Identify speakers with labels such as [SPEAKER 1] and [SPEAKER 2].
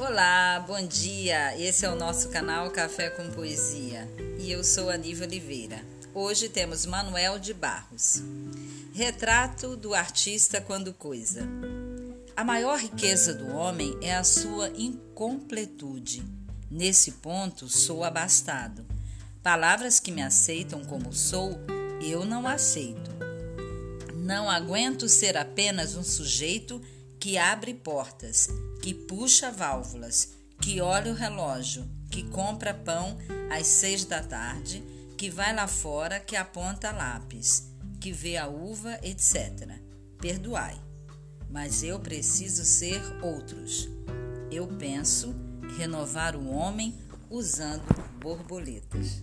[SPEAKER 1] Olá, bom dia. Esse é o nosso canal Café com Poesia e eu sou Aníva Oliveira. Hoje temos Manuel de Barros. Retrato do artista quando coisa. A maior riqueza do homem é a sua incompletude. Nesse ponto, sou abastado. Palavras que me aceitam como sou, eu não aceito. Não aguento ser apenas um sujeito que abre portas, que puxa válvulas, que olha o relógio, que compra pão às seis da tarde, que vai lá fora, que aponta lápis, que vê a uva, etc. Perdoai, mas eu preciso ser outros. Eu penso renovar o homem usando borboletas.